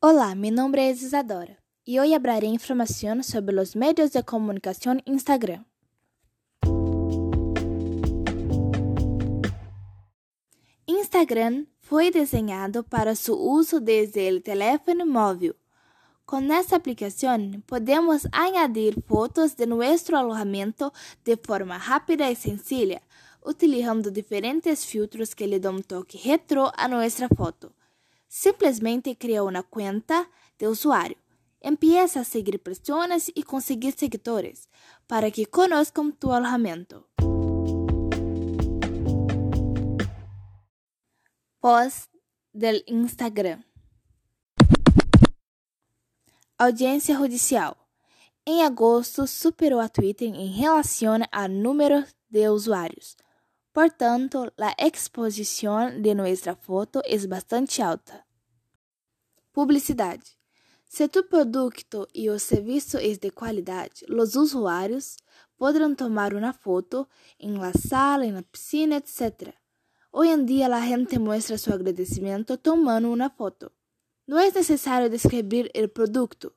Olá, mi nombre es Isadora y hoy hablaré información sobre los medios de comunicación Instagram. Instagram foi desenhado para su uso desde el teléfono móvil. Con esta aplicación podemos añadir fotos de nuestro alojamiento de forma rápida y sencilla, utilizando diferentes filtros que le dan un toque retro a nuestra foto. Simplesmente cria uma conta de usuário. Empieza a seguir pessoas e conseguir seguidores para que conozcan tu alojamento. Post del Instagram. Audiência judicial. Em agosto, superou a Twitter em relação a número de usuários. Portanto, a exposição de nossa foto é bastante alta. Publicidade. Se tu produto e o serviço é de qualidade, os usuários poderão tomar uma foto em la sala, na piscina, etc. Hoje em dia, a gente mostra seu agradecimento tomando uma foto. Não é necessário descrever o produto.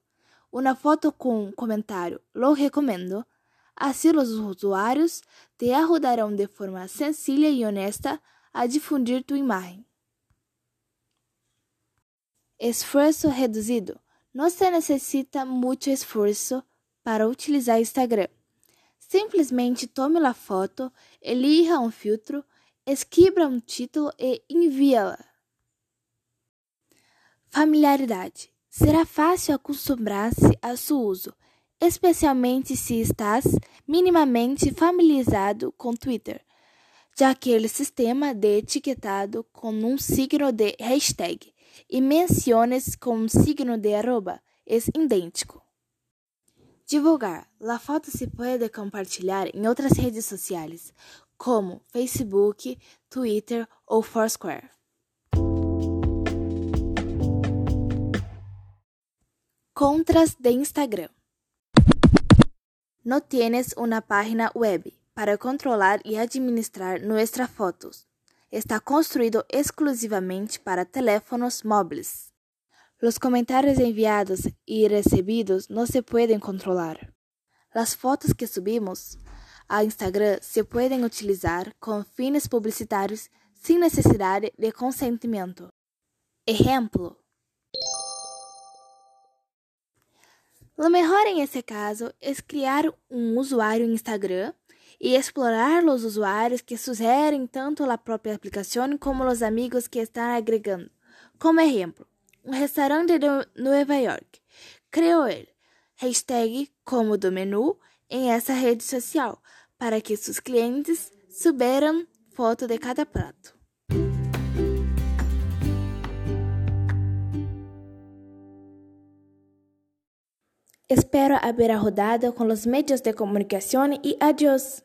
Uma foto com um comentário, lo recomendo, Assim, os usuários te ajudarão de forma sencilla e honesta a difundir tu imagem. Esforço reduzido. Não se necessita muito esforço para utilizar Instagram. Simplesmente tome a foto, elija um filtro, escreva um título e envie-la. Familiaridade. Será fácil acostumar-se a seu uso especialmente se estás minimamente familiarizado com Twitter, já que o sistema de etiquetado com um signo de hashtag e menções com um signo de arroba é idêntico. Divulgar. A foto se pode compartilhar em outras redes sociais, como Facebook, Twitter ou Foursquare. Contras de Instagram. No tienes una página web para controlar y administrar nuestras fotos. Está construído exclusivamente para teléfonos móviles. Los comentarios enviados y recibidos no se pueden controlar. Las fotos que subimos a Instagram se pueden utilizar con fines publicitarios sin necesidad de consentimiento. Ejemplo. Melhor em esse caso é criar um usuário em Instagram e explorar os usuários que sugerem tanto a própria aplicação como os amigos que estão agregando. Como exemplo, um restaurante de Nova York criou ele, hashtag como do menu em essa rede social para que seus clientes subiram foto de cada prato. Espero haber ajudado con los medios de comunicación y adiós.